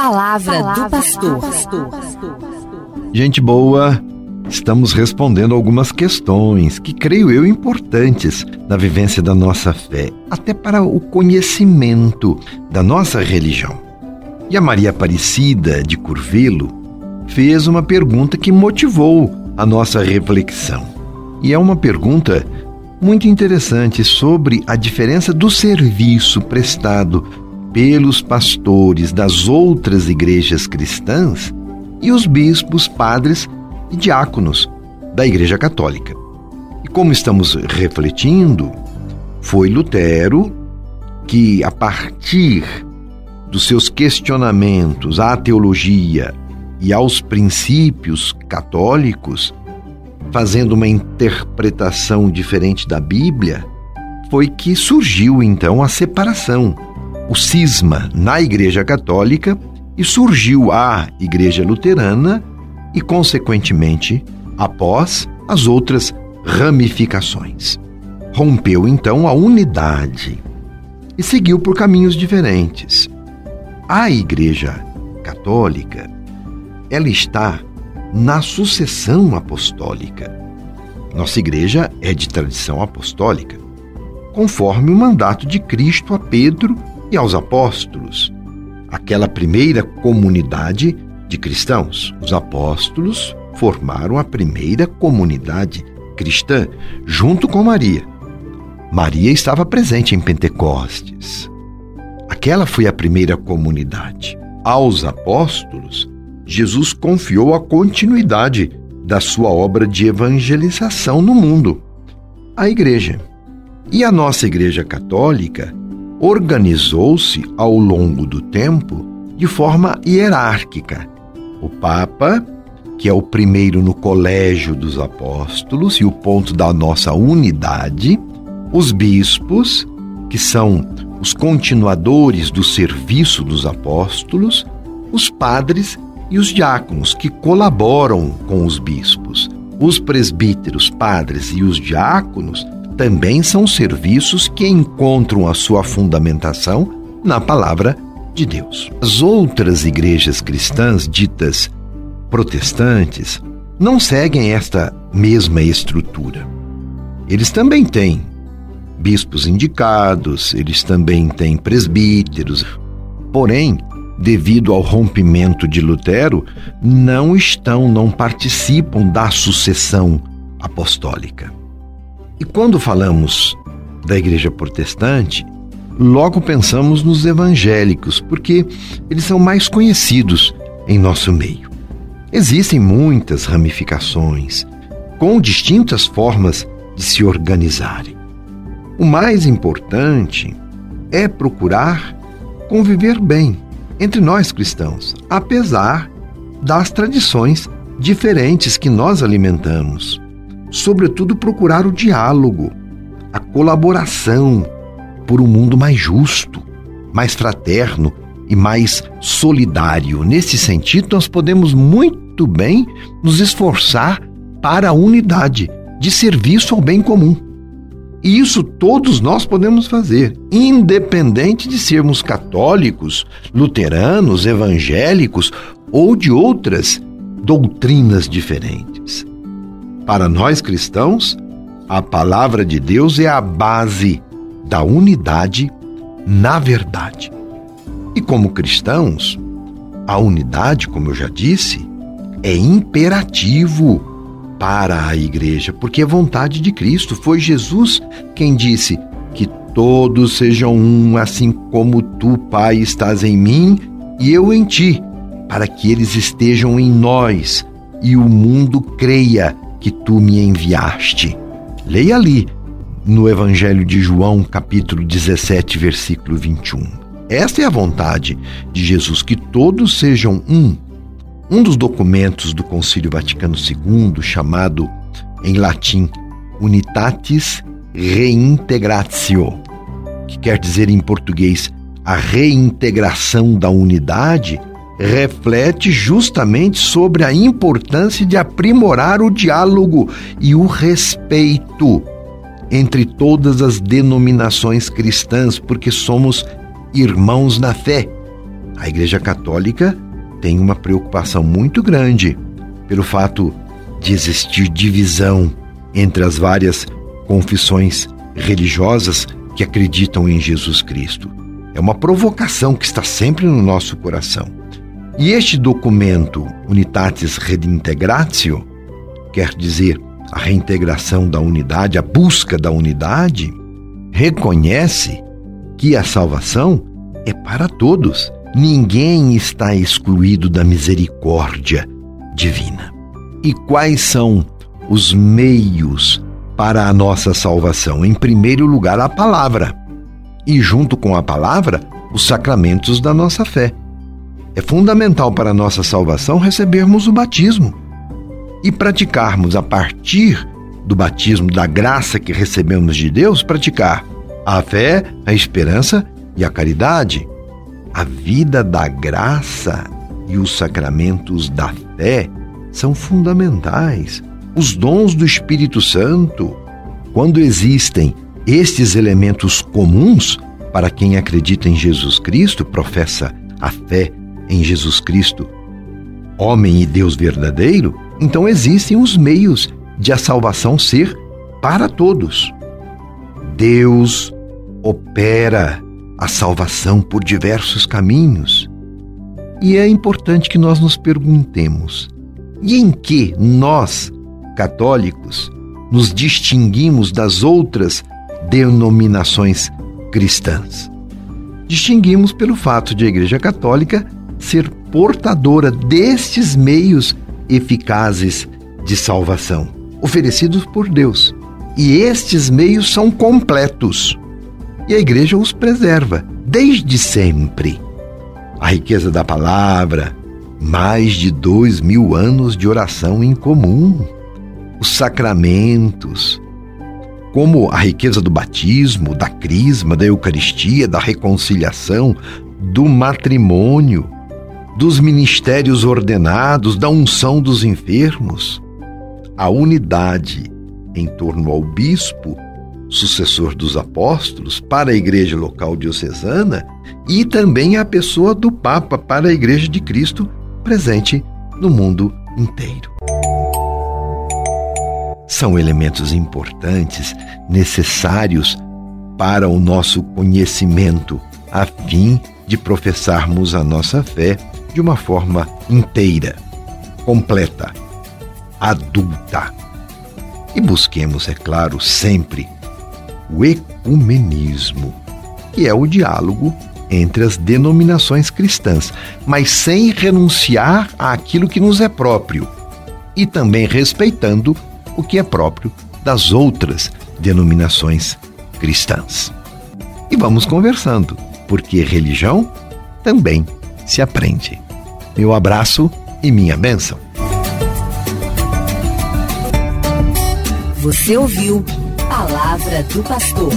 palavra, palavra do pastor. Gente boa, estamos respondendo algumas questões que creio eu importantes na vivência da nossa fé, até para o conhecimento da nossa religião. E a Maria Aparecida de Curvelo fez uma pergunta que motivou a nossa reflexão. E é uma pergunta muito interessante sobre a diferença do serviço prestado pelos pastores das outras igrejas cristãs e os bispos, padres e diáconos da Igreja Católica. E como estamos refletindo, foi Lutero que, a partir dos seus questionamentos à teologia e aos princípios católicos, fazendo uma interpretação diferente da Bíblia, foi que surgiu então a separação, o cisma na Igreja Católica e surgiu a Igreja Luterana e, consequentemente, após as outras ramificações. Rompeu então a unidade e seguiu por caminhos diferentes. A Igreja Católica, ela está na sucessão apostólica. Nossa igreja é de tradição apostólica, conforme o mandato de Cristo a Pedro e aos apóstolos, aquela primeira comunidade de cristãos. Os apóstolos formaram a primeira comunidade cristã junto com Maria. Maria estava presente em Pentecostes. Aquela foi a primeira comunidade. Aos apóstolos, Jesus confiou a continuidade da sua obra de evangelização no mundo, a Igreja. E a nossa Igreja Católica organizou-se ao longo do tempo de forma hierárquica. O Papa, que é o primeiro no colégio dos apóstolos e o ponto da nossa unidade, os bispos, que são os continuadores do serviço dos apóstolos, os padres e os diáconos, que colaboram com os bispos. Os presbíteros, padres e os diáconos também são serviços que encontram a sua fundamentação na palavra de Deus. As outras igrejas cristãs, ditas protestantes, não seguem esta mesma estrutura. Eles também têm bispos indicados, eles também têm presbíteros, porém, devido ao rompimento de Lutero, não estão, não participam da sucessão apostólica. E quando falamos da igreja protestante, logo pensamos nos evangélicos, porque eles são mais conhecidos em nosso meio. Existem muitas ramificações, com distintas formas de se organizarem. O mais importante é procurar conviver bem entre nós cristãos, apesar das tradições diferentes que nós alimentamos. Sobretudo, procurar o diálogo, a colaboração por um mundo mais justo, mais fraterno e mais solidário. Nesse sentido, nós podemos muito bem nos esforçar para a unidade de serviço ao bem comum. E isso todos nós podemos fazer, independente de sermos católicos, luteranos, evangélicos ou de outras doutrinas diferentes. Para nós cristãos, a palavra de Deus é a base da unidade na verdade. E como cristãos, a unidade, como eu já disse, é imperativo para a igreja, porque é vontade de Cristo. Foi Jesus quem disse que todos sejam um, assim como tu, Pai, estás em mim e eu em ti, para que eles estejam em nós e o mundo creia que tu me enviaste. Leia ali no Evangelho de João, capítulo 17, versículo 21. Esta é a vontade de Jesus, que todos sejam um um dos documentos do Concílio Vaticano II, chamado em latim Unitatis Reintegratio, que quer dizer em português a reintegração da unidade, reflete justamente sobre a importância de aprimorar o diálogo e o respeito entre todas as denominações cristãs, porque somos irmãos na fé A Igreja Católica tem uma preocupação muito grande pelo fato de existir divisão entre as várias confissões religiosas que acreditam em Jesus Cristo. É uma provocação que está sempre no nosso coração. E este documento, Unitatis Redintegratio, quer dizer a reintegração da unidade, a busca da unidade, reconhece que a salvação é para todos. Ninguém está excluído da misericórdia divina. E quais são os meios para a nossa salvação? Em primeiro lugar, a palavra. E junto com a palavra, os sacramentos da nossa fé. É fundamental para a nossa salvação recebermos o batismo e praticarmos a partir do batismo, da graça que recebemos de Deus, praticar a fé, a esperança e a caridade. A vida da graça e os sacramentos da fé são fundamentais. Os dons do Espírito Santo, quando existem estes elementos comuns para quem acredita em Jesus Cristo, professa a fé em Jesus Cristo, homem e Deus verdadeiro, então existem os meios de a salvação ser para todos. Deus opera a salvação por diversos caminhos. E é importante que nós nos perguntemos: e em que nós, católicos, nos distinguimos das outras denominações cristãs? Distinguimos pelo fato de a Igreja Católica ser portadora destes meios eficazes de salvação, oferecidos por Deus. E estes meios são completos. E a igreja os preserva desde sempre. A riqueza da palavra, mais de dois mil anos de oração em comum, os sacramentos, como a riqueza do batismo, da crisma, da Eucaristia, da reconciliação, do matrimônio, dos ministérios ordenados, da unção dos enfermos. A unidade em torno ao bispo, sucessor dos apóstolos, para a igreja local diocesana e também a pessoa do Papa para a igreja de Cristo presente no mundo inteiro. São elementos importantes, necessários para o nosso conhecimento, a fim de professarmos a nossa fé de uma forma inteira, completa, adulta. E busquemos, é claro, sempre o ecumenismo, que é o diálogo entre as denominações cristãs, mas sem renunciar àquilo que nos é próprio e também respeitando o que é próprio das outras denominações cristãs. E vamos conversando, porque religião também se aprende. Meu abraço e minha bênção. Você ouviu Palavra do Pastor.